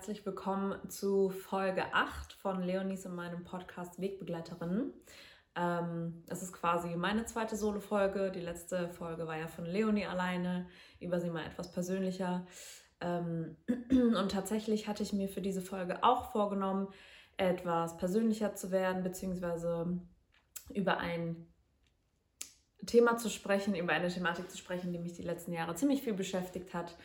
Herzlich willkommen zu Folge 8 von Leonis in meinem Podcast Wegbegleiterinnen. Ähm, es ist quasi meine zweite Solo-Folge. Die letzte Folge war ja von Leonie alleine, über sie mal etwas persönlicher. Ähm, und tatsächlich hatte ich mir für diese Folge auch vorgenommen, etwas persönlicher zu werden, beziehungsweise über ein Thema zu sprechen, über eine Thematik zu sprechen, die mich die letzten Jahre ziemlich viel beschäftigt hat.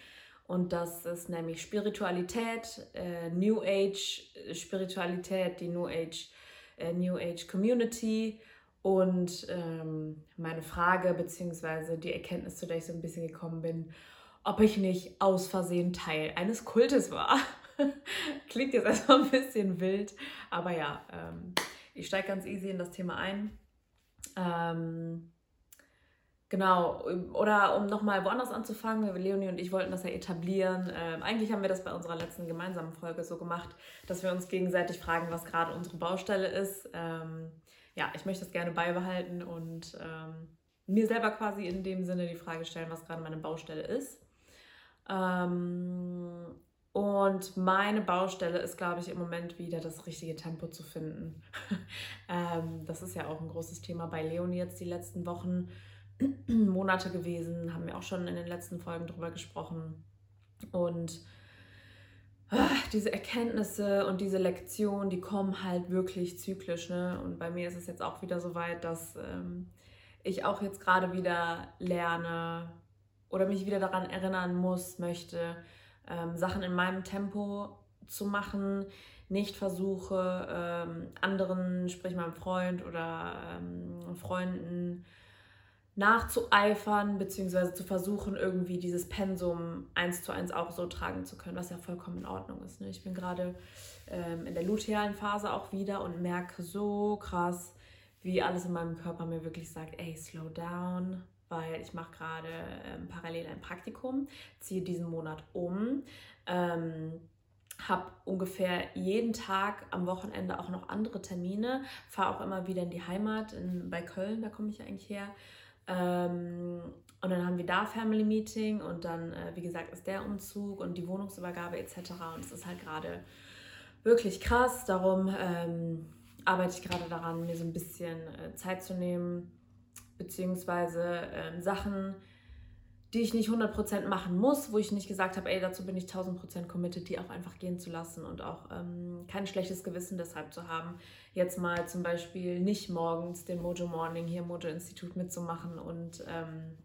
Und das ist nämlich Spiritualität, äh, New Age Spiritualität, die New Age, äh, New Age Community und ähm, meine Frage bzw. die Erkenntnis, zu der ich so ein bisschen gekommen bin, ob ich nicht aus Versehen Teil eines Kultes war. Klingt jetzt erstmal ein bisschen wild, aber ja, ähm, ich steige ganz easy in das Thema ein. Ähm, Genau, oder um nochmal woanders anzufangen, Leonie und ich wollten das ja etablieren. Ähm, eigentlich haben wir das bei unserer letzten gemeinsamen Folge so gemacht, dass wir uns gegenseitig fragen, was gerade unsere Baustelle ist. Ähm, ja, ich möchte das gerne beibehalten und ähm, mir selber quasi in dem Sinne die Frage stellen, was gerade meine Baustelle ist. Ähm, und meine Baustelle ist, glaube ich, im Moment wieder das richtige Tempo zu finden. Ähm, das ist ja auch ein großes Thema bei Leonie jetzt die letzten Wochen Monate gewesen, haben wir auch schon in den letzten Folgen drüber gesprochen. Und ach, diese Erkenntnisse und diese Lektionen, die kommen halt wirklich zyklisch. Ne? Und bei mir ist es jetzt auch wieder so weit, dass ähm, ich auch jetzt gerade wieder lerne oder mich wieder daran erinnern muss, möchte, ähm, Sachen in meinem Tempo zu machen, nicht versuche, ähm, anderen, sprich meinem Freund oder ähm, Freunden, nachzueifern, beziehungsweise zu versuchen, irgendwie dieses Pensum eins zu eins auch so tragen zu können, was ja vollkommen in Ordnung ist. Ne? Ich bin gerade ähm, in der lutealen Phase auch wieder und merke so krass, wie alles in meinem Körper mir wirklich sagt, ey, slow down, weil ich mache gerade ähm, parallel ein Praktikum, ziehe diesen Monat um, ähm, habe ungefähr jeden Tag am Wochenende auch noch andere Termine, fahre auch immer wieder in die Heimat in, bei Köln, da komme ich eigentlich her ähm, und dann haben wir da Family Meeting und dann, äh, wie gesagt, ist der Umzug und die Wohnungsübergabe etc. Und es ist halt gerade wirklich krass. Darum ähm, arbeite ich gerade daran, mir so ein bisschen äh, Zeit zu nehmen, beziehungsweise äh, Sachen, die ich nicht 100% machen muss, wo ich nicht gesagt habe, ey, dazu bin ich 1000% committed, die auch einfach gehen zu lassen und auch ähm, kein schlechtes Gewissen deshalb zu haben. Jetzt mal zum Beispiel nicht morgens den Mojo Morning hier im Mojo Institut mitzumachen und ähm,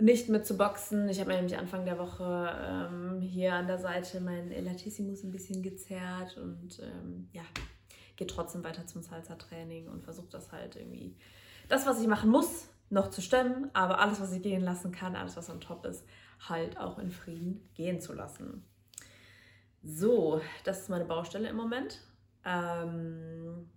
nicht mit zu boxen. Ich habe mir nämlich Anfang der Woche ähm, hier an der Seite meinen Elatissimus ein bisschen gezerrt und ähm, ja, geht trotzdem weiter zum Salsa-Training und versuche das halt irgendwie, das, was ich machen muss, noch zu stemmen, aber alles, was ich gehen lassen kann, alles, was on top ist, halt auch in Frieden gehen zu lassen. So, das ist meine Baustelle im Moment. Ähm,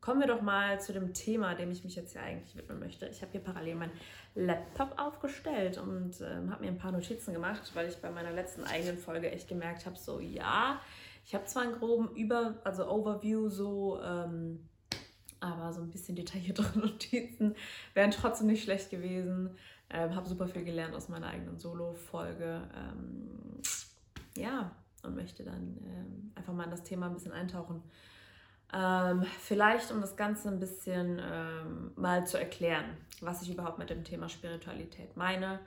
kommen wir doch mal zu dem Thema, dem ich mich jetzt hier eigentlich widmen möchte. Ich habe hier parallel meinen Laptop aufgestellt und ähm, habe mir ein paar Notizen gemacht, weil ich bei meiner letzten eigenen Folge echt gemerkt habe, so ja, ich habe zwar einen groben Über, also Overview so ähm, aber so ein bisschen detailliertere Notizen wären trotzdem nicht schlecht gewesen. Ähm, habe super viel gelernt aus meiner eigenen Solo-Folge. Ähm, ja, und möchte dann ähm, einfach mal in das Thema ein bisschen eintauchen. Ähm, vielleicht, um das Ganze ein bisschen ähm, mal zu erklären, was ich überhaupt mit dem Thema Spiritualität meine,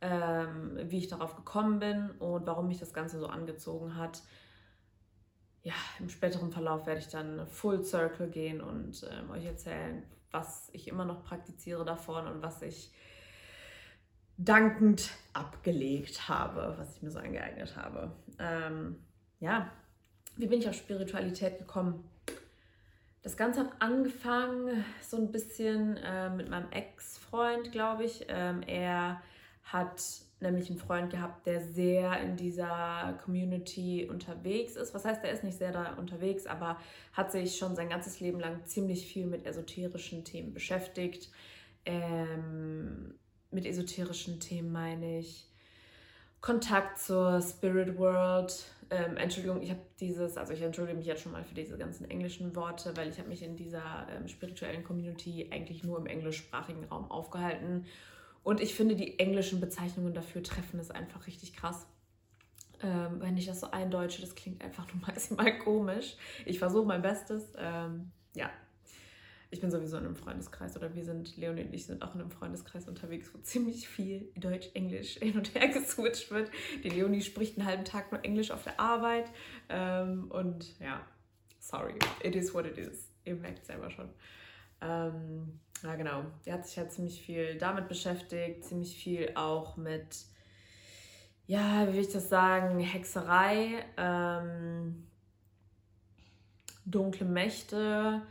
ähm, wie ich darauf gekommen bin und warum mich das Ganze so angezogen hat ja, im späteren Verlauf werde ich dann Full Circle gehen und ähm, euch erzählen, was ich immer noch praktiziere davon und was ich dankend abgelegt habe, was ich mir so angeeignet habe. Ähm, ja, wie bin ich auf Spiritualität gekommen? Das Ganze hat angefangen so ein bisschen äh, mit meinem Ex-Freund, glaube ich. Ähm, er hat nämlich einen Freund gehabt, der sehr in dieser Community unterwegs ist. Was heißt, er ist nicht sehr da unterwegs, aber hat sich schon sein ganzes Leben lang ziemlich viel mit esoterischen Themen beschäftigt. Ähm, mit esoterischen Themen meine ich Kontakt zur Spirit World. Ähm, Entschuldigung, ich habe dieses, also ich entschuldige mich jetzt schon mal für diese ganzen englischen Worte, weil ich habe mich in dieser ähm, spirituellen Community eigentlich nur im englischsprachigen Raum aufgehalten und ich finde, die englischen Bezeichnungen dafür treffen es einfach richtig krass. Ähm, wenn ich das so eindeutsche, das klingt einfach nur maximal komisch. Ich versuche mein Bestes. Ähm, ja, ich bin sowieso in einem Freundeskreis oder wir sind, Leonie und ich sind auch in einem Freundeskreis unterwegs, wo ziemlich viel Deutsch, Englisch hin und her geswitcht wird. Die Leonie spricht einen halben Tag nur Englisch auf der Arbeit. Ähm, und ja, sorry, it is what it is. Ihr merkt selber schon. Ähm, ja, genau. Die hat sich halt ziemlich viel damit beschäftigt, ziemlich viel auch mit, ja, wie will ich das sagen, Hexerei, ähm, dunkle Mächte,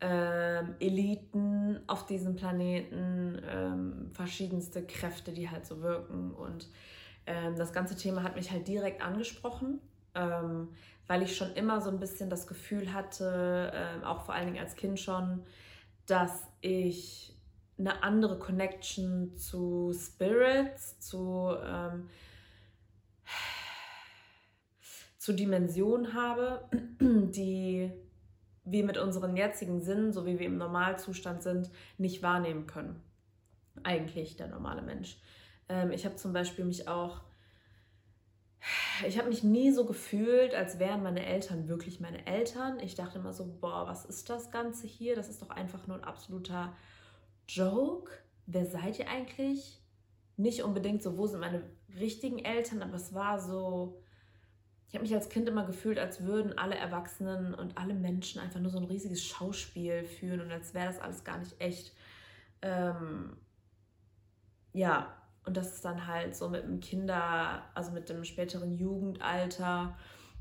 ähm, Eliten auf diesem Planeten, ähm, verschiedenste Kräfte, die halt so wirken. Und ähm, das ganze Thema hat mich halt direkt angesprochen, ähm, weil ich schon immer so ein bisschen das Gefühl hatte, äh, auch vor allen Dingen als Kind schon, dass ich eine andere Connection zu Spirits, zu, ähm, zu Dimensionen habe, die wir mit unseren jetzigen Sinnen, so wie wir im Normalzustand sind, nicht wahrnehmen können. Eigentlich der normale Mensch. Ähm, ich habe zum Beispiel mich auch, ich habe mich nie so gefühlt, als wären meine Eltern wirklich meine Eltern. Ich dachte immer so, boah, was ist das Ganze hier? Das ist doch einfach nur ein absoluter Joke. Wer seid ihr eigentlich? Nicht unbedingt so, wo sind meine richtigen Eltern, aber es war so, ich habe mich als Kind immer gefühlt, als würden alle Erwachsenen und alle Menschen einfach nur so ein riesiges Schauspiel führen und als wäre das alles gar nicht echt. Ähm, ja, und das ist dann halt so mit dem Kinder, also mit dem späteren Jugendalter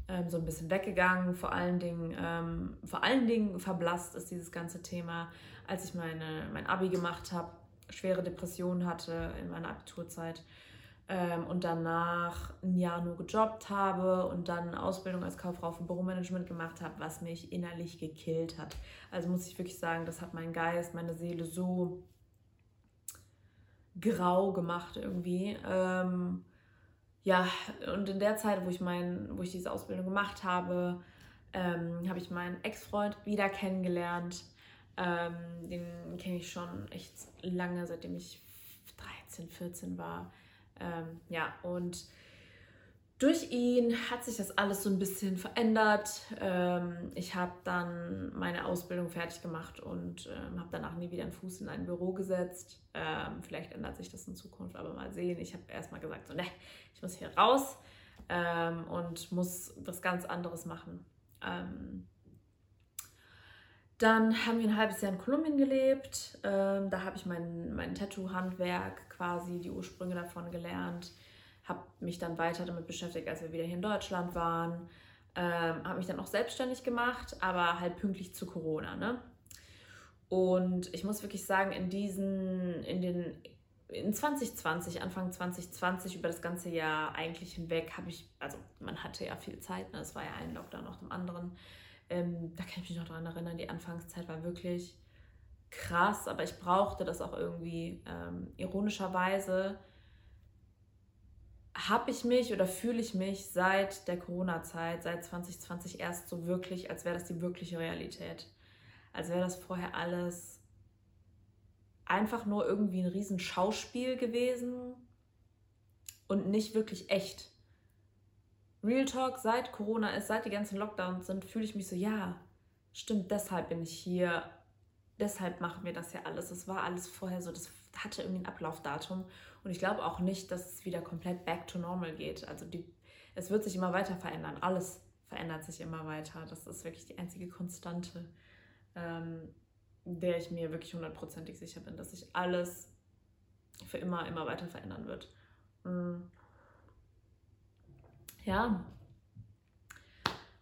ähm, so ein bisschen weggegangen. Vor allen Dingen, ähm, vor allen Dingen verblasst ist dieses ganze Thema, als ich meine, mein Abi gemacht habe, schwere Depressionen hatte in meiner Abiturzeit ähm, und danach ein Jahr nur gejobbt habe und dann eine Ausbildung als Kauffrau für Büromanagement gemacht habe, was mich innerlich gekillt hat. Also muss ich wirklich sagen, das hat meinen Geist, meine Seele so grau gemacht irgendwie. Ähm, ja, und in der Zeit, wo ich, mein, wo ich diese Ausbildung gemacht habe, ähm, habe ich meinen Ex-Freund wieder kennengelernt. Ähm, den kenne ich schon echt lange, seitdem ich 13, 14 war. Ähm, ja, und durch ihn hat sich das alles so ein bisschen verändert. Ähm, ich habe dann meine Ausbildung fertig gemacht und ähm, habe danach nie wieder einen Fuß in ein Büro gesetzt. Ähm, vielleicht ändert sich das in Zukunft, aber mal sehen. Ich habe erstmal gesagt, so, ne, ich muss hier raus und muss was ganz anderes machen. Dann haben wir ein halbes Jahr in Kolumbien gelebt. Ähm, da habe ich mein, mein Tattoo-Handwerk quasi, die Ursprünge davon gelernt. Habe mich dann weiter damit beschäftigt, als wir wieder hier in Deutschland waren. Ähm, habe mich dann auch selbstständig gemacht, aber halt pünktlich zu Corona. Ne? Und ich muss wirklich sagen, in diesen, in den, in 2020, Anfang 2020, über das ganze Jahr eigentlich hinweg, habe ich, also man hatte ja viel Zeit, ne? es war ja ein Lockdown nach dem anderen ähm, da kann ich mich noch daran erinnern, die Anfangszeit war wirklich krass, aber ich brauchte das auch irgendwie. Ähm, ironischerweise habe ich mich oder fühle ich mich seit der Corona-Zeit, seit 2020 erst so wirklich, als wäre das die wirkliche Realität. Als wäre das vorher alles einfach nur irgendwie ein riesen Schauspiel gewesen und nicht wirklich echt. Real Talk, seit Corona ist, seit die ganzen Lockdowns sind, fühle ich mich so, ja, stimmt, deshalb bin ich hier, deshalb machen wir das ja alles. Es war alles vorher so, das hatte irgendwie ein Ablaufdatum und ich glaube auch nicht, dass es wieder komplett back to normal geht. Also die, es wird sich immer weiter verändern, alles verändert sich immer weiter. Das ist wirklich die einzige Konstante, ähm, der ich mir wirklich hundertprozentig sicher bin, dass sich alles für immer, immer weiter verändern wird. Mhm ja,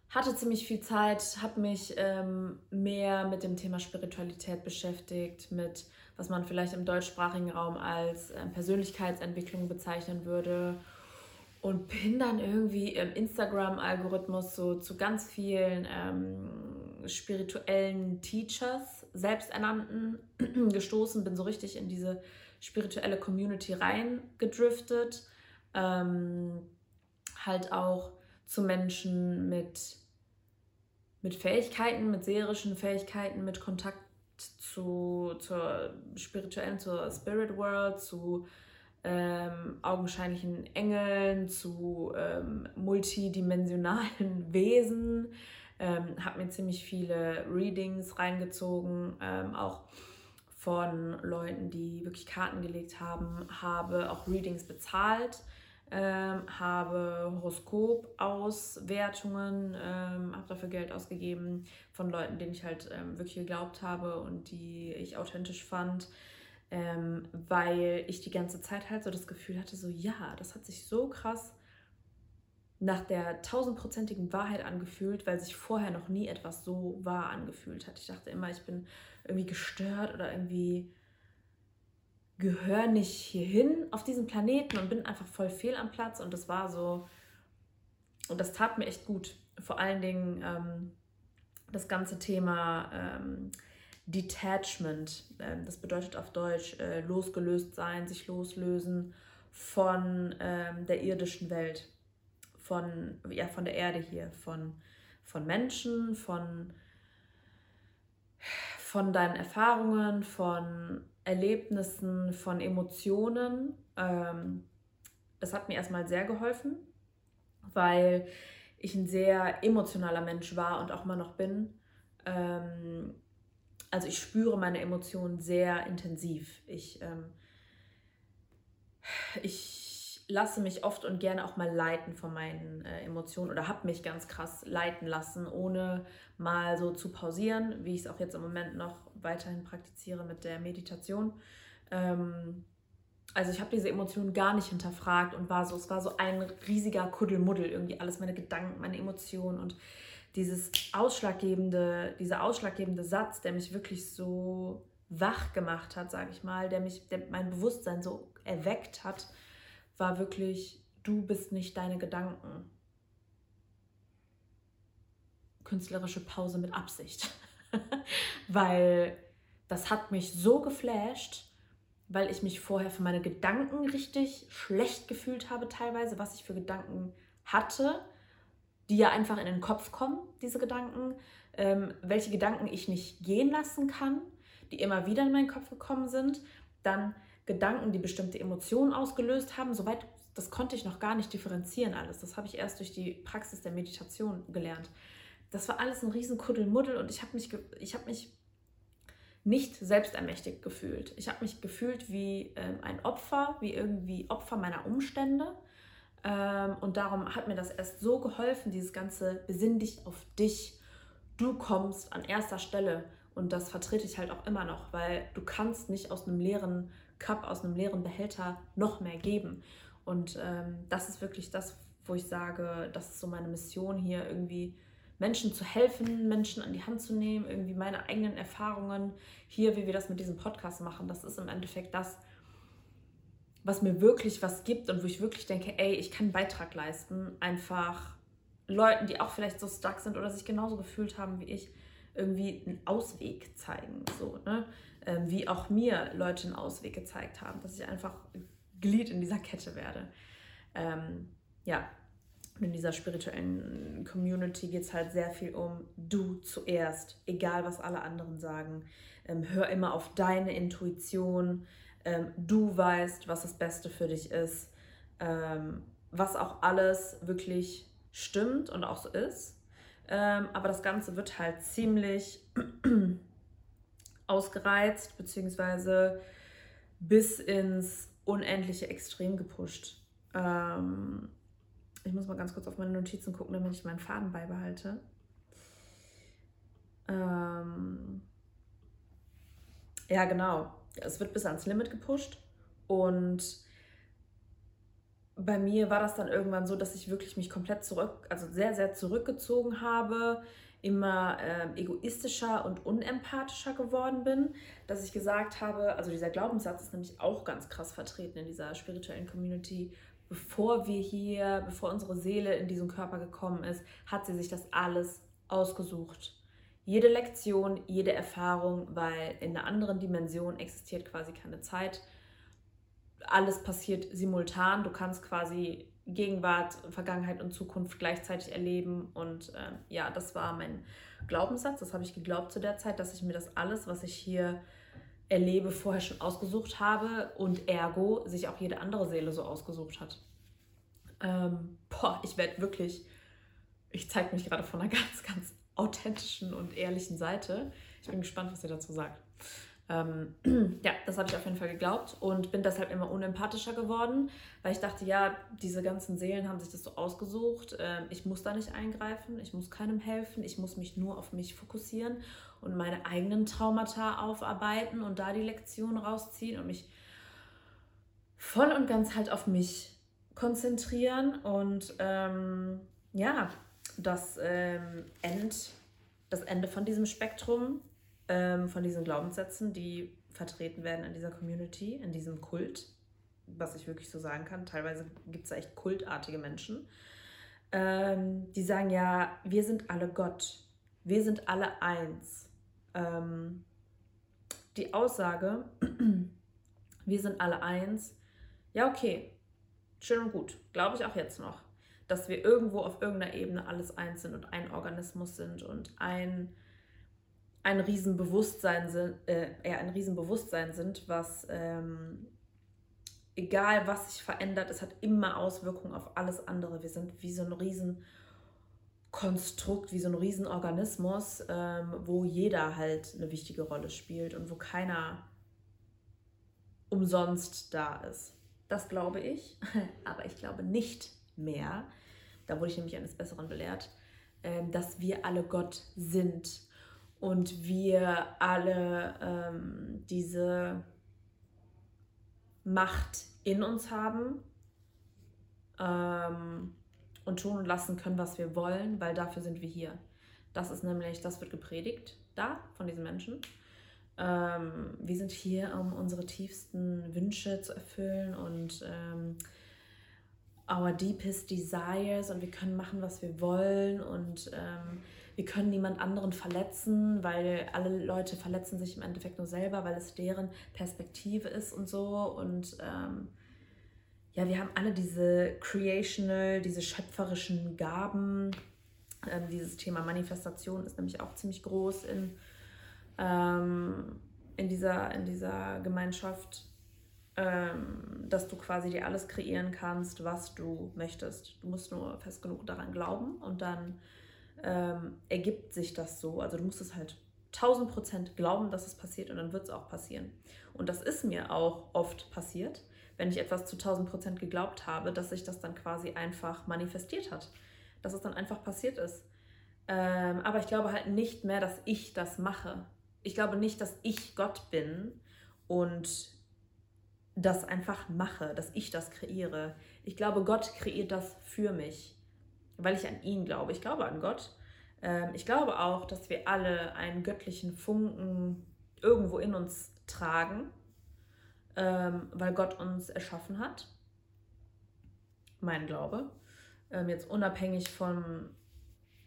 hatte ziemlich viel Zeit, habe mich ähm, mehr mit dem Thema Spiritualität beschäftigt, mit was man vielleicht im deutschsprachigen Raum als äh, Persönlichkeitsentwicklung bezeichnen würde und bin dann irgendwie im Instagram-Algorithmus so zu ganz vielen ähm, spirituellen Teachers, selbsternannten, gestoßen, bin so richtig in diese spirituelle Community reingedriftet. Ähm, halt auch zu Menschen mit, mit Fähigkeiten, mit seherischen Fähigkeiten, mit Kontakt zu, zur spirituellen, zur Spirit World, zu ähm, augenscheinlichen Engeln zu ähm, multidimensionalen Wesen. Ähm, habe mir ziemlich viele Readings reingezogen, ähm, auch von Leuten, die wirklich Karten gelegt haben, habe auch Readings bezahlt, ähm, habe Horoskopauswertungen, ähm, habe dafür Geld ausgegeben von Leuten, denen ich halt ähm, wirklich geglaubt habe und die ich authentisch fand, ähm, weil ich die ganze Zeit halt so das Gefühl hatte, so ja, das hat sich so krass nach der tausendprozentigen Wahrheit angefühlt, weil sich vorher noch nie etwas so wahr angefühlt hat. Ich dachte immer, ich bin irgendwie gestört oder irgendwie gehöre nicht hierhin auf diesem Planeten und bin einfach voll fehl am Platz. Und das war so, und das tat mir echt gut. Vor allen Dingen ähm, das ganze Thema ähm, Detachment. Ähm, das bedeutet auf Deutsch äh, losgelöst sein, sich loslösen von ähm, der irdischen Welt von, ja, von der Erde hier, von, von Menschen, von, von deinen Erfahrungen, von Erlebnissen, von Emotionen. Ähm, das hat mir erstmal sehr geholfen, weil ich ein sehr emotionaler Mensch war und auch immer noch bin. Ähm, also ich spüre meine Emotionen sehr intensiv. Ich, ähm, ich lasse mich oft und gerne auch mal leiten von meinen äh, Emotionen oder habe mich ganz krass leiten lassen, ohne mal so zu pausieren, wie ich es auch jetzt im Moment noch weiterhin praktiziere mit der Meditation. Ähm, also ich habe diese Emotionen gar nicht hinterfragt und war so, es war so ein riesiger Kuddelmuddel, irgendwie alles meine Gedanken, meine Emotionen und dieses ausschlaggebende, dieser ausschlaggebende Satz, der mich wirklich so wach gemacht hat, sage ich mal, der mich, der mein Bewusstsein so erweckt hat, war wirklich, du bist nicht deine Gedanken. Künstlerische Pause mit Absicht. weil das hat mich so geflasht, weil ich mich vorher für meine Gedanken richtig schlecht gefühlt habe, teilweise, was ich für Gedanken hatte, die ja einfach in den Kopf kommen, diese Gedanken, ähm, welche Gedanken ich nicht gehen lassen kann, die immer wieder in meinen Kopf gekommen sind, dann Gedanken, die bestimmte Emotionen ausgelöst haben. Soweit, das konnte ich noch gar nicht differenzieren alles. Das habe ich erst durch die Praxis der Meditation gelernt. Das war alles ein riesen Kuddelmuddel und ich habe mich, ich habe mich nicht selbstermächtigt gefühlt. Ich habe mich gefühlt wie ähm, ein Opfer, wie irgendwie Opfer meiner Umstände. Ähm, und darum hat mir das erst so geholfen, dieses ganze Besinn dich auf dich. Du kommst an erster Stelle. Und das vertrete ich halt auch immer noch, weil du kannst nicht aus einem leeren Cup aus einem leeren Behälter noch mehr geben. Und ähm, das ist wirklich das, wo ich sage, das ist so meine Mission hier, irgendwie Menschen zu helfen, Menschen an die Hand zu nehmen, irgendwie meine eigenen Erfahrungen hier, wie wir das mit diesem Podcast machen. Das ist im Endeffekt das, was mir wirklich was gibt und wo ich wirklich denke, ey, ich kann einen Beitrag leisten, einfach Leuten, die auch vielleicht so stuck sind oder sich genauso gefühlt haben wie ich, irgendwie einen Ausweg zeigen. So, ne? Ähm, wie auch mir Leute einen Ausweg gezeigt haben, dass ich einfach Glied in dieser Kette werde. Ähm, ja, und in dieser spirituellen Community geht es halt sehr viel um du zuerst, egal was alle anderen sagen. Ähm, hör immer auf deine Intuition. Ähm, du weißt, was das Beste für dich ist. Ähm, was auch alles wirklich stimmt und auch so ist. Ähm, aber das Ganze wird halt ziemlich ausgereizt, beziehungsweise bis ins unendliche Extrem gepusht. Ähm, ich muss mal ganz kurz auf meine Notizen gucken, damit ich meinen Faden beibehalte. Ähm, ja, genau. Es wird bis ans Limit gepusht und bei mir war das dann irgendwann so, dass ich wirklich mich komplett zurück, also sehr, sehr zurückgezogen habe, immer äh, egoistischer und unempathischer geworden bin, dass ich gesagt habe, also dieser Glaubenssatz ist nämlich auch ganz krass vertreten in dieser spirituellen Community. Bevor wir hier, bevor unsere Seele in diesen Körper gekommen ist, hat sie sich das alles ausgesucht. Jede Lektion, jede Erfahrung, weil in einer anderen Dimension existiert quasi keine Zeit. Alles passiert simultan. Du kannst quasi Gegenwart, Vergangenheit und Zukunft gleichzeitig erleben. Und äh, ja, das war mein Glaubenssatz. Das habe ich geglaubt zu der Zeit, dass ich mir das alles, was ich hier erlebe, vorher schon ausgesucht habe und ergo sich auch jede andere Seele so ausgesucht hat. Ähm, boah, ich werde wirklich, ich zeige mich gerade von einer ganz, ganz authentischen und ehrlichen Seite. Ich bin gespannt, was ihr dazu sagt. Ähm, ja, das habe ich auf jeden Fall geglaubt und bin deshalb immer unempathischer geworden, weil ich dachte, ja, diese ganzen Seelen haben sich das so ausgesucht. Ähm, ich muss da nicht eingreifen, ich muss keinem helfen, ich muss mich nur auf mich fokussieren und meine eigenen Traumata aufarbeiten und da die Lektion rausziehen und mich voll und ganz halt auf mich konzentrieren und ähm, ja, das ähm, End, das Ende von diesem Spektrum ähm, von diesen Glaubenssätzen, die vertreten werden in dieser Community, in diesem Kult, was ich wirklich so sagen kann. Teilweise gibt es da echt kultartige Menschen, ähm, die sagen ja, wir sind alle Gott, wir sind alle eins. Ähm, die Aussage, wir sind alle eins, ja okay, schön und gut, glaube ich auch jetzt noch, dass wir irgendwo auf irgendeiner Ebene alles eins sind und ein Organismus sind und ein ein Riesenbewusstsein sind, äh, ja, ein Riesenbewusstsein sind, was ähm, egal was sich verändert, es hat immer Auswirkungen auf alles andere. Wir sind wie so ein Riesenkonstrukt, wie so ein Riesenorganismus, ähm, wo jeder halt eine wichtige Rolle spielt und wo keiner umsonst da ist. Das glaube ich, aber ich glaube nicht mehr, da wurde ich nämlich eines Besseren belehrt, äh, dass wir alle Gott sind und wir alle ähm, diese Macht in uns haben ähm, und tun und lassen können, was wir wollen, weil dafür sind wir hier. Das ist nämlich, das wird gepredigt da von diesen Menschen. Ähm, wir sind hier, um unsere tiefsten Wünsche zu erfüllen und ähm, our deepest desires und wir können machen, was wir wollen und ähm, wir können niemand anderen verletzen, weil alle Leute verletzen sich im Endeffekt nur selber, weil es deren Perspektive ist und so. Und ähm, ja, wir haben alle diese creational, diese schöpferischen Gaben. Ähm, dieses Thema Manifestation ist nämlich auch ziemlich groß in, ähm, in, dieser, in dieser Gemeinschaft, ähm, dass du quasi dir alles kreieren kannst, was du möchtest. Du musst nur fest genug daran glauben und dann ähm, ergibt sich das so. Also du musst es halt 1000 Prozent glauben, dass es passiert und dann wird es auch passieren. Und das ist mir auch oft passiert, wenn ich etwas zu 1000 Prozent geglaubt habe, dass sich das dann quasi einfach manifestiert hat. Dass es dann einfach passiert ist. Ähm, aber ich glaube halt nicht mehr, dass ich das mache. Ich glaube nicht, dass ich Gott bin und das einfach mache, dass ich das kreiere. Ich glaube, Gott kreiert das für mich weil ich an ihn glaube. Ich glaube an Gott. Ähm, ich glaube auch, dass wir alle einen göttlichen Funken irgendwo in uns tragen, ähm, weil Gott uns erschaffen hat. Mein Glaube. Ähm, jetzt unabhängig von,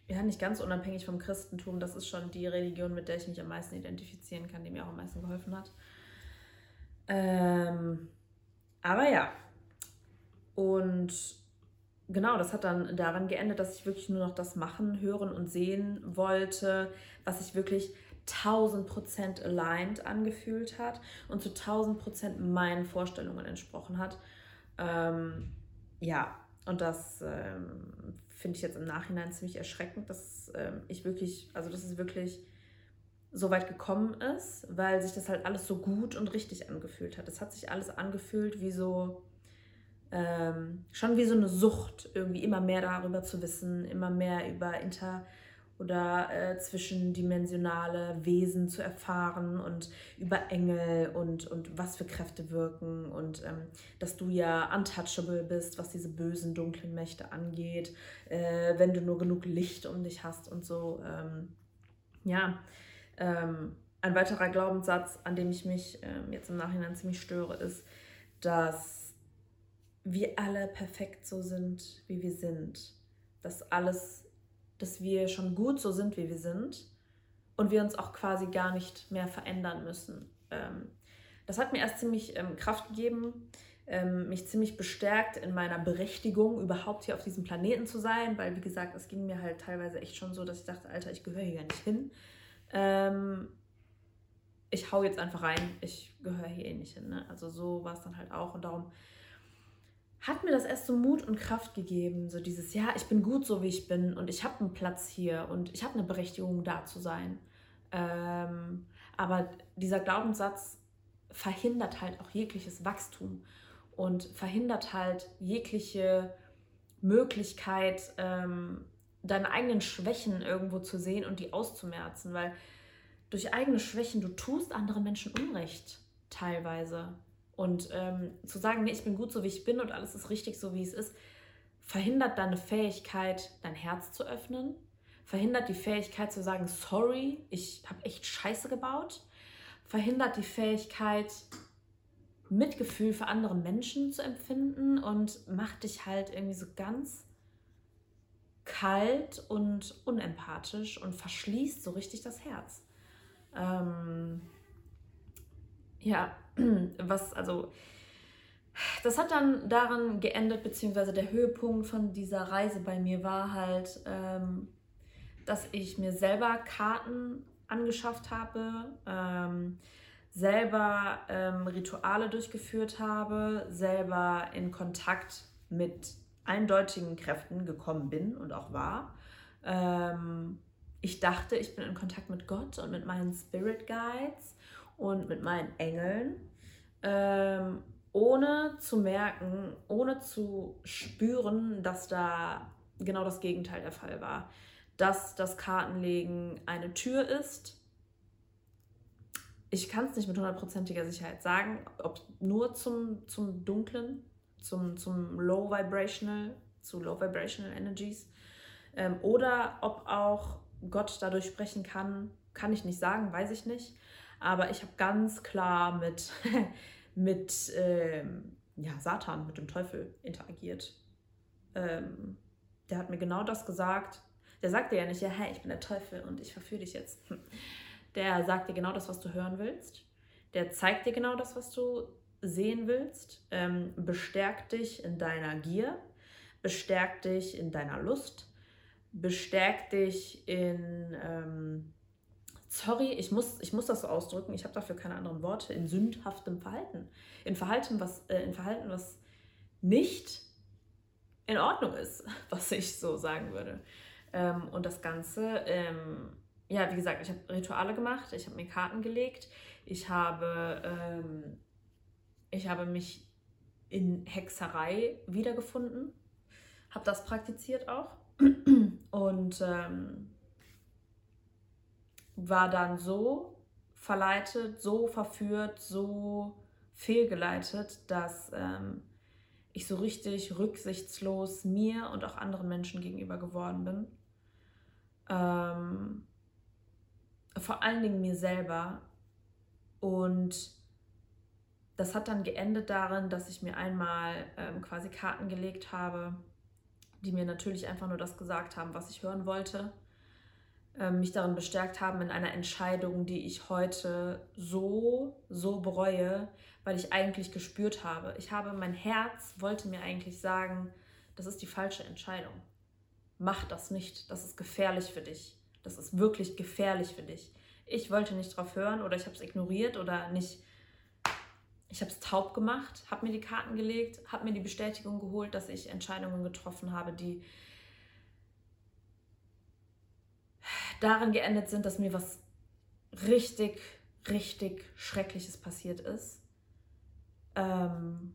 ja, nicht ganz unabhängig vom Christentum, das ist schon die Religion, mit der ich mich am meisten identifizieren kann, die mir auch am meisten geholfen hat. Ähm, aber ja. Und genau, das hat dann daran geendet, dass ich wirklich nur noch das machen, hören und sehen wollte, was sich wirklich 1000 Prozent aligned angefühlt hat und zu 1000 Prozent meinen Vorstellungen entsprochen hat. Ähm, ja, und das ähm, finde ich jetzt im Nachhinein ziemlich erschreckend, dass ähm, ich wirklich, also dass es wirklich so weit gekommen ist, weil sich das halt alles so gut und richtig angefühlt hat. Es hat sich alles angefühlt wie so ähm, schon wie so eine Sucht, irgendwie immer mehr darüber zu wissen, immer mehr über inter- oder äh, zwischendimensionale Wesen zu erfahren und über Engel und, und was für Kräfte wirken und ähm, dass du ja untouchable bist, was diese bösen, dunklen Mächte angeht, äh, wenn du nur genug Licht um dich hast und so. Ähm, ja, ähm, ein weiterer Glaubenssatz, an dem ich mich ähm, jetzt im Nachhinein ziemlich störe, ist, dass wir alle perfekt so sind, wie wir sind. Dass alles, dass wir schon gut so sind, wie wir sind und wir uns auch quasi gar nicht mehr verändern müssen. Ähm, das hat mir erst ziemlich ähm, Kraft gegeben, ähm, mich ziemlich bestärkt in meiner Berechtigung, überhaupt hier auf diesem Planeten zu sein, weil, wie gesagt, es ging mir halt teilweise echt schon so, dass ich dachte, Alter, ich gehöre hier gar nicht hin. ich hau jetzt einfach rein, ich gehöre hier eh nicht hin. Ne? Also so war es dann halt auch. Und darum hat mir das erst so Mut und Kraft gegeben. So dieses, ja, ich bin gut so, wie ich bin und ich habe einen Platz hier und ich habe eine Berechtigung, da zu sein. Ähm, aber dieser Glaubenssatz verhindert halt auch jegliches Wachstum und verhindert halt jegliche Möglichkeit, ähm, deine eigenen Schwächen irgendwo zu sehen und die auszumerzen, weil durch eigene Schwächen, du tust anderen Menschen Unrecht teilweise. Und ähm, zu sagen, nee, ich bin gut so, wie ich bin und alles ist richtig so, wie es ist, verhindert deine Fähigkeit, dein Herz zu öffnen, verhindert die Fähigkeit zu sagen, sorry, ich habe echt Scheiße gebaut, verhindert die Fähigkeit, Mitgefühl für andere Menschen zu empfinden und macht dich halt irgendwie so ganz kalt und unempathisch und verschließt so richtig das Herz. Ähm, ja, was also das hat dann daran geendet, beziehungsweise der Höhepunkt von dieser Reise bei mir war halt, ähm, dass ich mir selber Karten angeschafft habe, ähm, selber ähm, Rituale durchgeführt habe, selber in Kontakt mit eindeutigen Kräften gekommen bin und auch war. Ähm, ich dachte, ich bin in Kontakt mit Gott und mit meinen Spirit Guides und mit meinen Engeln, ähm, ohne zu merken, ohne zu spüren, dass da genau das Gegenteil der Fall war. Dass das Kartenlegen eine Tür ist. Ich kann es nicht mit hundertprozentiger Sicherheit sagen, ob nur zum, zum Dunklen, zum, zum Low Vibrational, zu Low Vibrational Energies, ähm, oder ob auch Gott dadurch sprechen kann, kann ich nicht sagen, weiß ich nicht. Aber ich habe ganz klar mit, mit ähm, ja, Satan, mit dem Teufel interagiert. Ähm, der hat mir genau das gesagt. Der sagte ja nicht, ja, hey, ich bin der Teufel und ich verführe dich jetzt. Der sagt dir genau das, was du hören willst. Der zeigt dir genau das, was du sehen willst. Ähm, bestärkt dich in deiner Gier. Bestärkt dich in deiner Lust bestärkt dich in, ähm, sorry, ich muss, ich muss das so ausdrücken, ich habe dafür keine anderen Worte, in sündhaftem Verhalten. In Verhalten, was, äh, in Verhalten, was nicht in Ordnung ist, was ich so sagen würde. Ähm, und das Ganze, ähm, ja, wie gesagt, ich habe Rituale gemacht, ich habe mir Karten gelegt, ich habe, ähm, ich habe mich in Hexerei wiedergefunden, habe das praktiziert auch. Und ähm, war dann so verleitet, so verführt, so fehlgeleitet, dass ähm, ich so richtig rücksichtslos mir und auch anderen Menschen gegenüber geworden bin. Ähm, vor allen Dingen mir selber. Und das hat dann geendet darin, dass ich mir einmal ähm, quasi Karten gelegt habe die mir natürlich einfach nur das gesagt haben, was ich hören wollte, mich darin bestärkt haben in einer Entscheidung, die ich heute so, so bereue, weil ich eigentlich gespürt habe. Ich habe, mein Herz wollte mir eigentlich sagen, das ist die falsche Entscheidung. Mach das nicht, das ist gefährlich für dich. Das ist wirklich gefährlich für dich. Ich wollte nicht drauf hören oder ich habe es ignoriert oder nicht ich habe es taub gemacht, habe mir die Karten gelegt, habe mir die Bestätigung geholt, dass ich Entscheidungen getroffen habe, die darin geendet sind, dass mir was richtig, richtig Schreckliches passiert ist. Ähm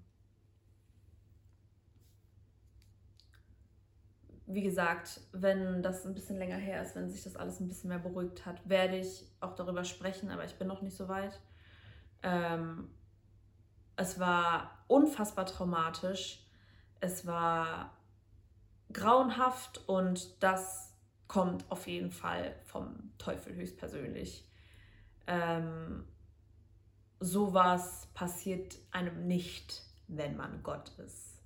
wie gesagt, wenn das ein bisschen länger her ist, wenn sich das alles ein bisschen mehr beruhigt hat, werde ich auch darüber sprechen, aber ich bin noch nicht so weit. Ähm es war unfassbar traumatisch. Es war grauenhaft und das kommt auf jeden Fall vom Teufel höchstpersönlich. Ähm, sowas passiert einem nicht, wenn man Gott ist.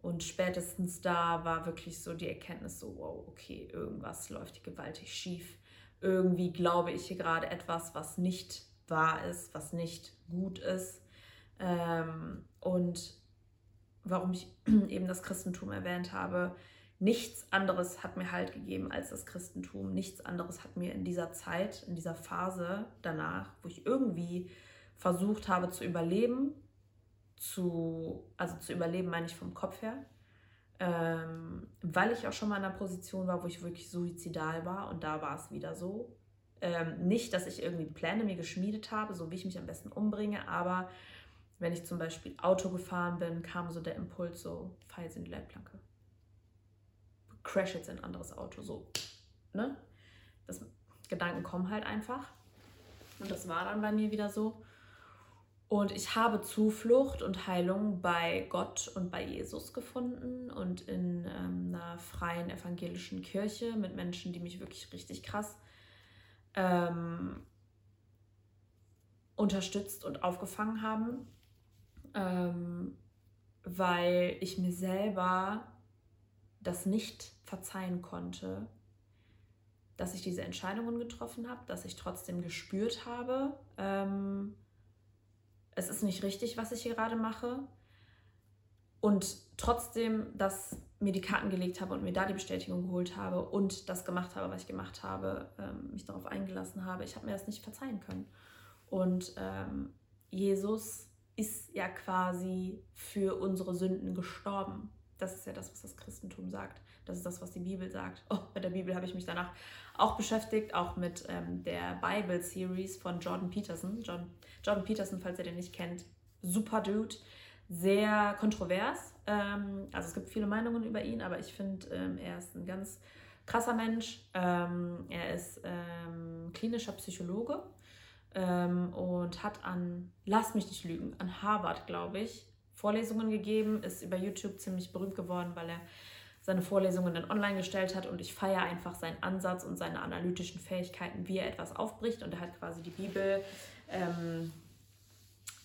Und spätestens da war wirklich so die Erkenntnis so, wow, okay, irgendwas läuft hier gewaltig schief. Irgendwie glaube ich hier gerade etwas, was nicht wahr ist, was nicht gut ist. Ähm, und warum ich eben das Christentum erwähnt habe, nichts anderes hat mir Halt gegeben als das Christentum. Nichts anderes hat mir in dieser Zeit, in dieser Phase danach, wo ich irgendwie versucht habe zu überleben, zu, also zu überleben meine ich vom Kopf her, ähm, weil ich auch schon mal in einer Position war, wo ich wirklich suizidal war und da war es wieder so. Ähm, nicht, dass ich irgendwie Pläne mir geschmiedet habe, so wie ich mich am besten umbringe, aber wenn ich zum Beispiel Auto gefahren bin, kam so der Impuls so, jetzt in die Leitplanke. Crash jetzt in ein anderes Auto, so. Ne? Das, Gedanken kommen halt einfach. Und das war dann bei mir wieder so. Und ich habe Zuflucht und Heilung bei Gott und bei Jesus gefunden und in ähm, einer freien evangelischen Kirche mit Menschen, die mich wirklich richtig krass ähm, unterstützt und aufgefangen haben, ähm, weil ich mir selber das nicht verzeihen konnte, dass ich diese Entscheidungen getroffen habe, dass ich trotzdem gespürt habe, ähm, es ist nicht richtig, was ich hier gerade mache. Und trotzdem, dass mir die Karten gelegt habe und mir da die Bestätigung geholt habe und das gemacht habe, was ich gemacht habe, ähm, mich darauf eingelassen habe. Ich habe mir das nicht verzeihen können. Und ähm, Jesus ist ja quasi für unsere Sünden gestorben. Das ist ja das, was das Christentum sagt. Das ist das, was die Bibel sagt. Oh, mit der Bibel habe ich mich danach auch beschäftigt, auch mit ähm, der Bible Series von Jordan Peterson. John, Jordan Peterson, falls ihr den nicht kennt, super Dude, sehr kontrovers. Ähm, also es gibt viele Meinungen über ihn, aber ich finde, ähm, er ist ein ganz krasser Mensch. Ähm, er ist ähm, klinischer Psychologe ähm, und hat an, lasst mich nicht lügen, an Harvard, glaube ich, Vorlesungen gegeben, ist über YouTube ziemlich berühmt geworden, weil er seine Vorlesungen dann online gestellt hat und ich feiere einfach seinen Ansatz und seine analytischen Fähigkeiten, wie er etwas aufbricht und er hat quasi die Bibel, ähm,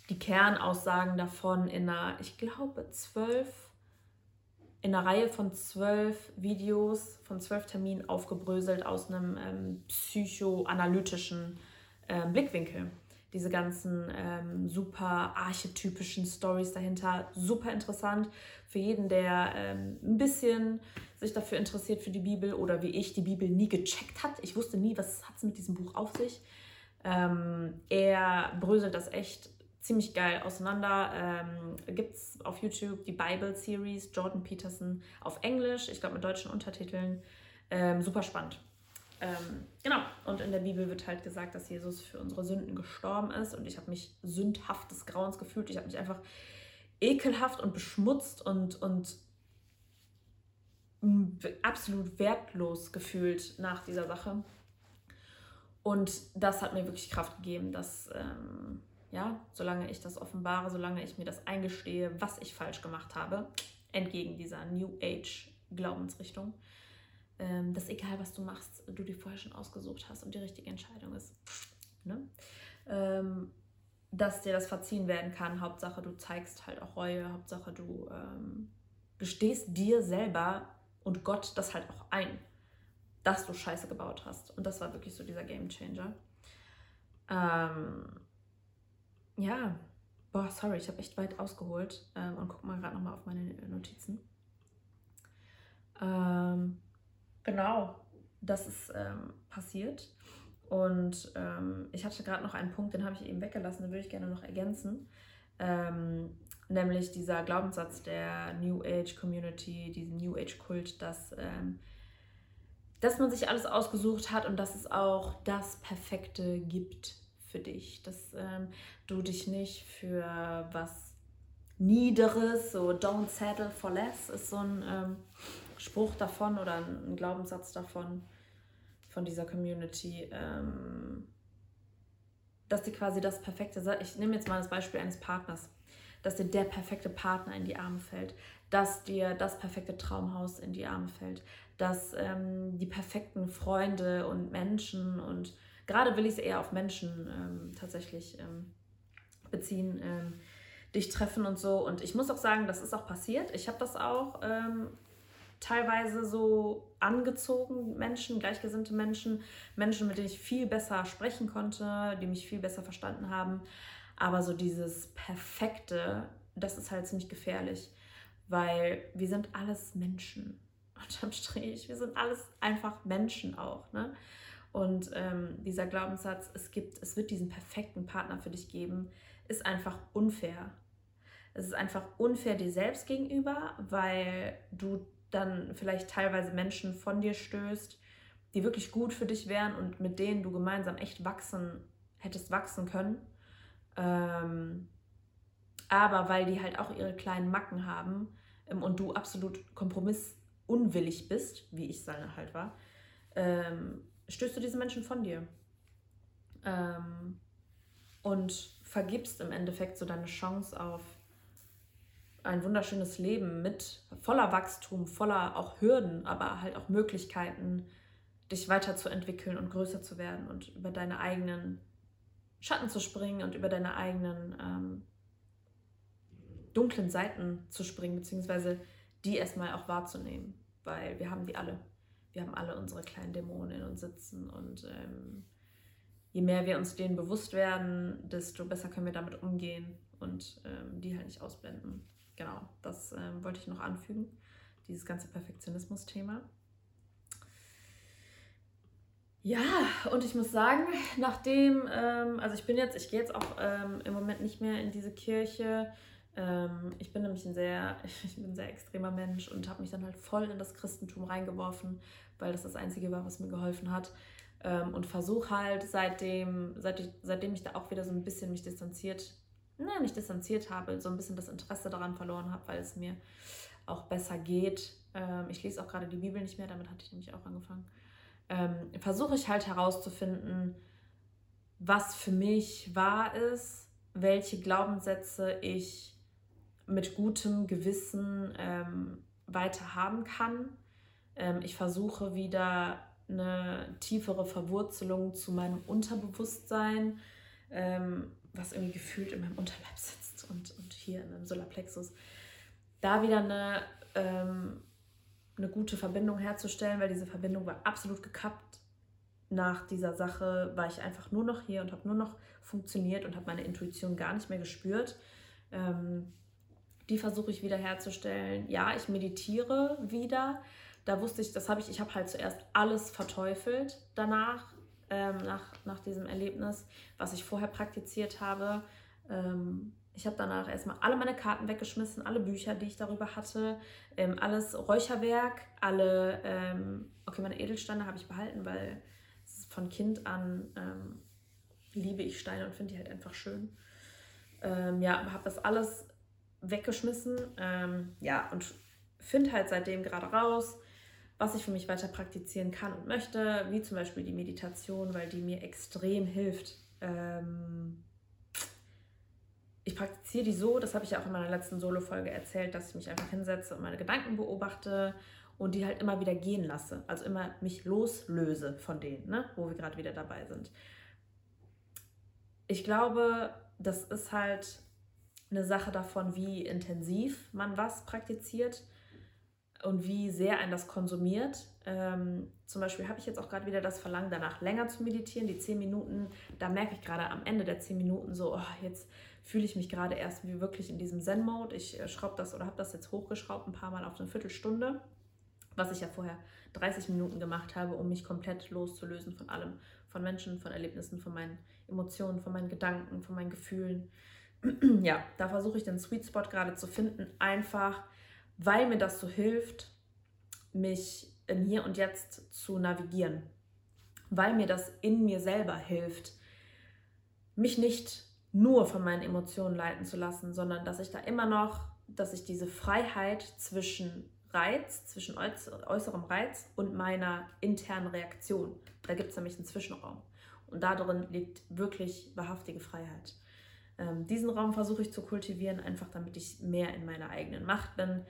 die Kernaussagen davon in einer, ich glaube, zwölf, in einer Reihe von zwölf Videos, von zwölf Terminen aufgebröselt aus einem ähm, psychoanalytischen äh, Blickwinkel diese ganzen ähm, super archetypischen Stories dahinter. Super interessant für jeden, der ähm, ein bisschen sich dafür interessiert für die Bibel oder wie ich die Bibel nie gecheckt hat. Ich wusste nie, was hat es mit diesem Buch auf sich. Ähm, er bröselt das echt ziemlich geil auseinander. Ähm, Gibt es auf YouTube die Bible Series, Jordan Peterson auf Englisch, ich glaube mit deutschen Untertiteln. Ähm, super spannend. Ähm, genau, und in der Bibel wird halt gesagt, dass Jesus für unsere Sünden gestorben ist und ich habe mich sündhaft des Grauens gefühlt. Ich habe mich einfach ekelhaft und beschmutzt und, und absolut wertlos gefühlt nach dieser Sache. Und das hat mir wirklich Kraft gegeben, dass, ähm, ja, solange ich das offenbare, solange ich mir das eingestehe, was ich falsch gemacht habe, entgegen dieser New Age Glaubensrichtung, ähm, dass egal was du machst, du dir vorher schon ausgesucht hast und die richtige Entscheidung ist. Ne? Ähm, dass dir das verziehen werden kann. Hauptsache, du zeigst halt auch Reue. Hauptsache, du ähm, gestehst dir selber und Gott das halt auch ein, dass du Scheiße gebaut hast. Und das war wirklich so dieser Game Changer. Ähm, ja, boah, sorry, ich habe echt weit ausgeholt ähm, und guck mal gerade nochmal auf meine Notizen. Ähm, Genau, das ist ähm, passiert. Und ähm, ich hatte gerade noch einen Punkt, den habe ich eben weggelassen, den würde ich gerne noch ergänzen. Ähm, nämlich dieser Glaubenssatz der New Age Community, diesen New Age Kult, dass, ähm, dass man sich alles ausgesucht hat und dass es auch das Perfekte gibt für dich. Dass ähm, du dich nicht für was Niederes, so don't settle for less, ist so ein ähm, Spruch davon oder ein Glaubenssatz davon, von dieser Community, ähm, dass dir quasi das perfekte, ich nehme jetzt mal das Beispiel eines Partners, dass dir der perfekte Partner in die Arme fällt, dass dir das perfekte Traumhaus in die Arme fällt, dass ähm, die perfekten Freunde und Menschen und gerade will ich es eher auf Menschen ähm, tatsächlich ähm, beziehen, ähm, dich treffen und so. Und ich muss auch sagen, das ist auch passiert. Ich habe das auch ähm, teilweise so angezogen, Menschen, gleichgesinnte Menschen, Menschen, mit denen ich viel besser sprechen konnte, die mich viel besser verstanden haben. Aber so dieses Perfekte, das ist halt ziemlich gefährlich, weil wir sind alles Menschen. unterm Strich, wir sind alles einfach Menschen auch. Ne? Und ähm, dieser Glaubenssatz, es gibt, es wird diesen perfekten Partner für dich geben, ist einfach unfair. Es ist einfach unfair dir selbst gegenüber, weil du dann vielleicht teilweise Menschen von dir stößt, die wirklich gut für dich wären und mit denen du gemeinsam echt wachsen hättest wachsen können. Ähm, aber weil die halt auch ihre kleinen Macken haben ähm, und du absolut kompromissunwillig bist, wie ich es halt war, ähm, stößt du diese Menschen von dir. Ähm, und vergibst im Endeffekt so deine Chance auf ein wunderschönes Leben mit voller Wachstum, voller auch Hürden, aber halt auch Möglichkeiten, dich weiterzuentwickeln und größer zu werden und über deine eigenen Schatten zu springen und über deine eigenen ähm, dunklen Seiten zu springen, beziehungsweise die erstmal auch wahrzunehmen, weil wir haben die alle. Wir haben alle unsere kleinen Dämonen in uns sitzen und ähm, je mehr wir uns denen bewusst werden, desto besser können wir damit umgehen und ähm, die halt nicht ausblenden. Genau, das ähm, wollte ich noch anfügen, dieses ganze Perfektionismus-Thema. Ja, und ich muss sagen, nachdem, ähm, also ich bin jetzt, ich gehe jetzt auch ähm, im Moment nicht mehr in diese Kirche. Ähm, ich bin nämlich ein sehr, ich bin ein sehr extremer Mensch und habe mich dann halt voll in das Christentum reingeworfen, weil das das Einzige war, was mir geholfen hat. Ähm, und versuche halt seitdem, seit ich, seitdem ich da auch wieder so ein bisschen mich distanziert, nein, nicht distanziert habe, so ein bisschen das Interesse daran verloren habe, weil es mir auch besser geht. Ähm, ich lese auch gerade die Bibel nicht mehr, damit hatte ich nämlich auch angefangen ähm, versuche ich halt herauszufinden, was für mich wahr ist, welche Glaubenssätze ich mit gutem Gewissen ähm, weiter haben kann. Ähm, ich versuche wieder eine tiefere Verwurzelung zu meinem Unterbewusstsein, ähm, was irgendwie gefühlt in meinem Unterleib sitzt und, und hier in meinem Solarplexus, da wieder eine ähm, eine gute Verbindung herzustellen, weil diese Verbindung war absolut gekappt. Nach dieser Sache war ich einfach nur noch hier und habe nur noch funktioniert und habe meine Intuition gar nicht mehr gespürt. Ähm, die versuche ich wieder herzustellen. Ja, ich meditiere wieder. Da wusste ich, das habe ich, ich habe halt zuerst alles verteufelt danach, ähm, nach, nach diesem Erlebnis, was ich vorher praktiziert habe. Ähm, ich habe danach erstmal alle meine Karten weggeschmissen, alle Bücher, die ich darüber hatte, ähm, alles Räucherwerk, alle, ähm, okay, meine Edelsteine habe ich behalten, weil von Kind an ähm, liebe ich Steine und finde die halt einfach schön. Ähm, ja, habe das alles weggeschmissen, ja, und finde halt seitdem gerade raus, was ich für mich weiter praktizieren kann und möchte, wie zum Beispiel die Meditation, weil die mir extrem hilft. Ähm, ich praktiziere die so, das habe ich ja auch in meiner letzten Solo-Folge erzählt, dass ich mich einfach hinsetze und meine Gedanken beobachte und die halt immer wieder gehen lasse. Also immer mich loslöse von denen, ne? wo wir gerade wieder dabei sind. Ich glaube, das ist halt eine Sache davon, wie intensiv man was praktiziert und wie sehr ein das konsumiert. Ähm, zum Beispiel habe ich jetzt auch gerade wieder das Verlangen danach, länger zu meditieren. Die zehn Minuten, da merke ich gerade am Ende der zehn Minuten so, oh, jetzt fühle ich mich gerade erst wie wirklich in diesem Zen-Mode. Ich äh, schraube das oder habe das jetzt hochgeschraubt, ein paar Mal auf eine Viertelstunde, was ich ja vorher 30 Minuten gemacht habe, um mich komplett loszulösen von allem, von Menschen, von Erlebnissen, von meinen Emotionen, von meinen Gedanken, von meinen Gefühlen. ja, da versuche ich den Sweet Spot gerade zu finden, einfach weil mir das so hilft, mich im Hier und Jetzt zu navigieren, weil mir das in mir selber hilft, mich nicht nur von meinen Emotionen leiten zu lassen, sondern dass ich da immer noch, dass ich diese Freiheit zwischen Reiz, zwischen äußerem Reiz und meiner internen Reaktion, da gibt es nämlich einen Zwischenraum. Und darin liegt wirklich wahrhaftige Freiheit. Ähm, diesen Raum versuche ich zu kultivieren, einfach damit ich mehr in meiner eigenen Macht bin,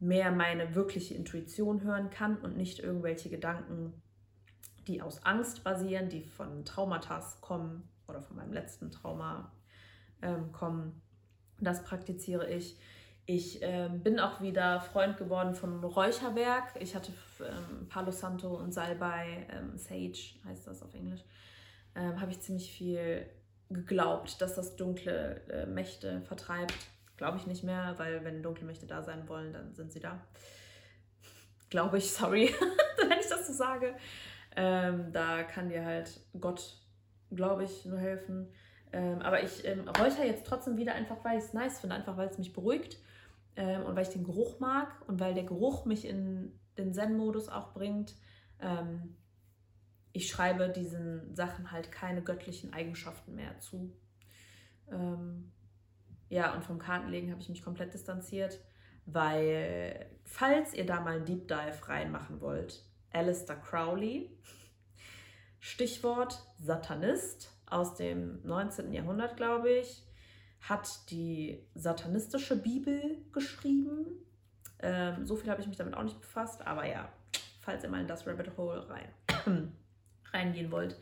mehr meine wirkliche Intuition hören kann und nicht irgendwelche Gedanken, die aus Angst basieren, die von Traumata kommen oder von meinem letzten Trauma ähm, kommen. Das praktiziere ich. Ich ähm, bin auch wieder Freund geworden vom Räucherwerk. Ich hatte ähm, Palo Santo und Salbei, ähm, Sage heißt das auf Englisch, ähm, habe ich ziemlich viel geglaubt, dass das dunkle äh, Mächte vertreibt. Glaube ich nicht mehr, weil wenn dunkle Mächte da sein wollen, dann sind sie da. glaube ich, sorry, wenn ich das so sage. Ähm, da kann dir halt Gott, glaube ich, nur helfen. Ähm, aber ich ähm, räuchere jetzt trotzdem wieder einfach, weil ich es nice finde, einfach weil es mich beruhigt ähm, und weil ich den Geruch mag und weil der Geruch mich in den Zen-Modus auch bringt. Ähm, ich schreibe diesen Sachen halt keine göttlichen Eigenschaften mehr zu. Ja, und vom Kartenlegen habe ich mich komplett distanziert, weil, falls ihr da mal einen Deep Dive reinmachen wollt, Alistair Crowley, Stichwort Satanist aus dem 19. Jahrhundert, glaube ich, hat die satanistische Bibel geschrieben. Ähm, so viel habe ich mich damit auch nicht befasst, aber ja, falls ihr mal in das Rabbit Hole rein, reingehen wollt,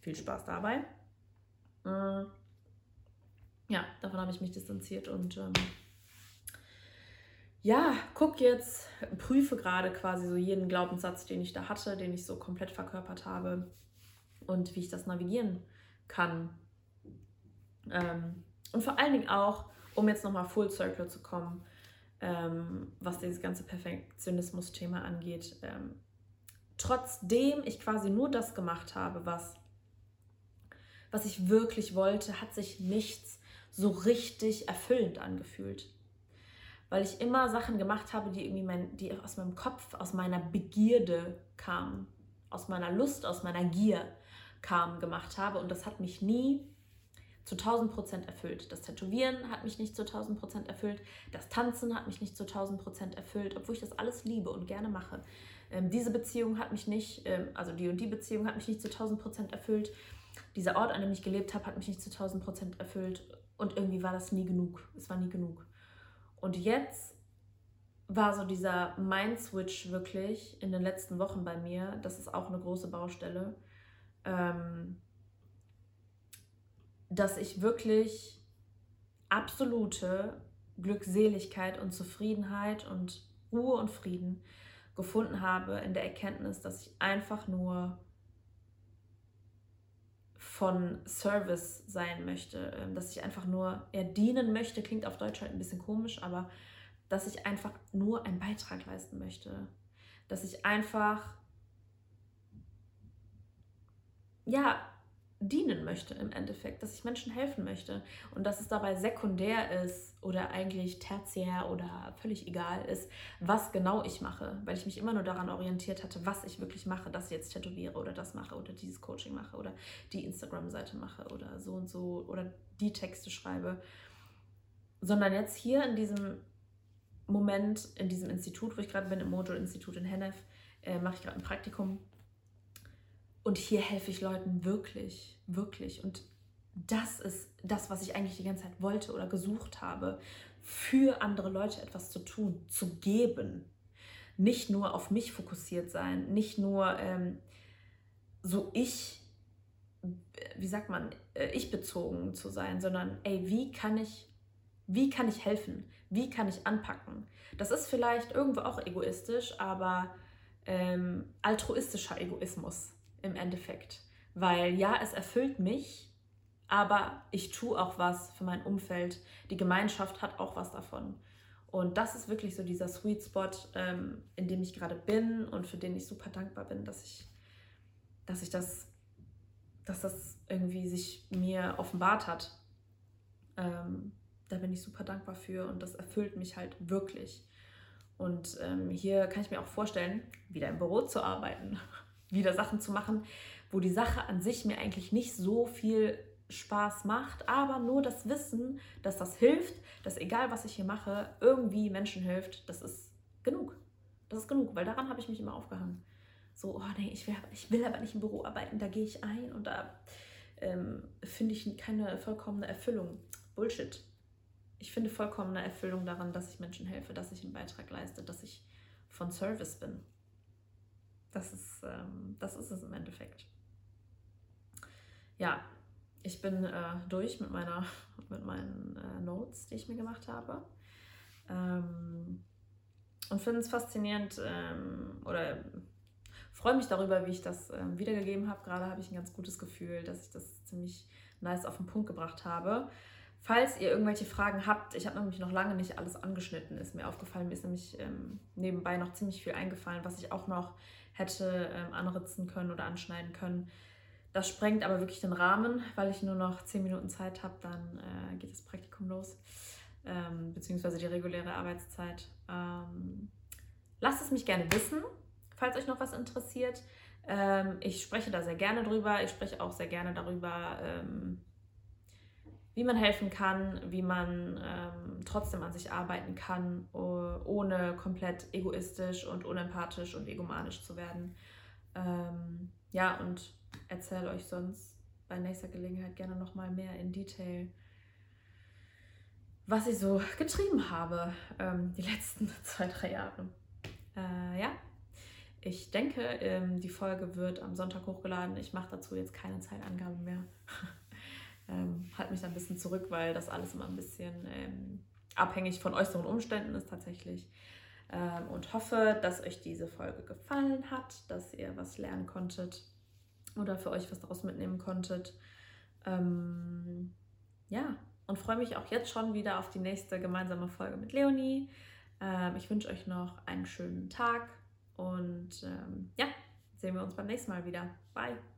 viel Spaß dabei. Äh, ja, davon habe ich mich distanziert und ähm, ja, guck jetzt, prüfe gerade quasi so jeden Glaubenssatz, den ich da hatte, den ich so komplett verkörpert habe und wie ich das navigieren kann. Ähm, und vor allen Dingen auch, um jetzt nochmal Full Circle zu kommen, ähm, was dieses ganze Perfektionismus-Thema angeht. Ähm, trotzdem ich quasi nur das gemacht habe, was, was ich wirklich wollte, hat sich nichts so richtig erfüllend angefühlt. Weil ich immer Sachen gemacht habe, die irgendwie mein, die aus meinem Kopf, aus meiner Begierde kamen, aus meiner Lust, aus meiner Gier kamen, gemacht habe. Und das hat mich nie zu 1000 Prozent erfüllt. Das Tätowieren hat mich nicht zu 1000 Prozent erfüllt. Das Tanzen hat mich nicht zu 1000 Prozent erfüllt, obwohl ich das alles liebe und gerne mache. Ähm, diese Beziehung hat mich nicht, ähm, also die und die Beziehung hat mich nicht zu 1000 Prozent erfüllt. Dieser Ort, an dem ich gelebt habe, hat mich nicht zu 1000 Prozent erfüllt. Und irgendwie war das nie genug. Es war nie genug. Und jetzt war so dieser Mind-Switch wirklich in den letzten Wochen bei mir. Das ist auch eine große Baustelle. Ähm, dass ich wirklich absolute Glückseligkeit und Zufriedenheit und Ruhe und Frieden gefunden habe in der Erkenntnis, dass ich einfach nur von Service sein möchte, ähm, dass ich einfach nur eher dienen möchte, klingt auf Deutsch halt ein bisschen komisch, aber dass ich einfach nur einen Beitrag leisten möchte, dass ich einfach ja dienen möchte im Endeffekt, dass ich Menschen helfen möchte. Und dass es dabei sekundär ist oder eigentlich tertiär oder völlig egal ist, was genau ich mache, weil ich mich immer nur daran orientiert hatte, was ich wirklich mache, dass ich jetzt tätowiere oder das mache oder dieses Coaching mache oder die Instagram-Seite mache oder so und so oder die Texte schreibe, sondern jetzt hier in diesem Moment, in diesem Institut, wo ich gerade bin, im Mojo-Institut in Hennef, äh, mache ich gerade ein Praktikum und hier helfe ich Leuten wirklich, wirklich. Und das ist das, was ich eigentlich die ganze Zeit wollte oder gesucht habe, für andere Leute etwas zu tun, zu geben. Nicht nur auf mich fokussiert sein, nicht nur ähm, so ich, wie sagt man, äh, ich bezogen zu sein, sondern ey, wie kann ich, wie kann ich helfen? Wie kann ich anpacken? Das ist vielleicht irgendwo auch egoistisch, aber ähm, altruistischer Egoismus im Endeffekt. Weil ja, es erfüllt mich, aber ich tue auch was für mein Umfeld. Die Gemeinschaft hat auch was davon. Und das ist wirklich so dieser Sweet Spot, ähm, in dem ich gerade bin und für den ich super dankbar bin, dass ich, dass ich das, dass das irgendwie sich mir offenbart hat. Ähm, da bin ich super dankbar für und das erfüllt mich halt wirklich. Und ähm, hier kann ich mir auch vorstellen, wieder im Büro zu arbeiten wieder Sachen zu machen, wo die Sache an sich mir eigentlich nicht so viel Spaß macht, aber nur das Wissen, dass das hilft, dass egal was ich hier mache, irgendwie Menschen hilft, das ist genug. Das ist genug, weil daran habe ich mich immer aufgehangen. So, oh nee, ich will, ich will aber nicht im Büro arbeiten, da gehe ich ein und da ähm, finde ich keine vollkommene Erfüllung. Bullshit. Ich finde vollkommene Erfüllung daran, dass ich Menschen helfe, dass ich einen Beitrag leiste, dass ich von Service bin. Das ist, ähm, das ist es im Endeffekt. Ja, ich bin äh, durch mit, meiner, mit meinen äh, Notes, die ich mir gemacht habe. Ähm, und finde es faszinierend ähm, oder freue mich darüber, wie ich das äh, wiedergegeben habe. Gerade habe ich ein ganz gutes Gefühl, dass ich das ziemlich nice auf den Punkt gebracht habe. Falls ihr irgendwelche Fragen habt, ich habe nämlich noch lange nicht alles angeschnitten, ist mir aufgefallen. Mir ist nämlich ähm, nebenbei noch ziemlich viel eingefallen, was ich auch noch hätte ähm, anritzen können oder anschneiden können. Das sprengt aber wirklich den Rahmen, weil ich nur noch 10 Minuten Zeit habe, dann äh, geht das Praktikum los, ähm, beziehungsweise die reguläre Arbeitszeit. Ähm, lasst es mich gerne wissen, falls euch noch was interessiert. Ähm, ich spreche da sehr gerne drüber. Ich spreche auch sehr gerne darüber, ähm, wie man helfen kann, wie man ähm, trotzdem an sich arbeiten kann, ohne komplett egoistisch und unempathisch und egomanisch zu werden. Ähm, ja, und erzähle euch sonst bei nächster Gelegenheit gerne nochmal mehr in Detail, was ich so getrieben habe ähm, die letzten zwei, drei Jahre. Äh, ja, ich denke, ähm, die Folge wird am Sonntag hochgeladen. Ich mache dazu jetzt keine Zeitangaben mehr. ähm, halt mich ein bisschen zurück, weil das alles immer ein bisschen ähm, abhängig von äußeren Umständen ist tatsächlich. Ähm, und hoffe, dass euch diese Folge gefallen hat, dass ihr was lernen konntet oder für euch was daraus mitnehmen konntet. Ähm, ja, und freue mich auch jetzt schon wieder auf die nächste gemeinsame Folge mit Leonie. Ähm, ich wünsche euch noch einen schönen Tag und ähm, ja, sehen wir uns beim nächsten Mal wieder. Bye.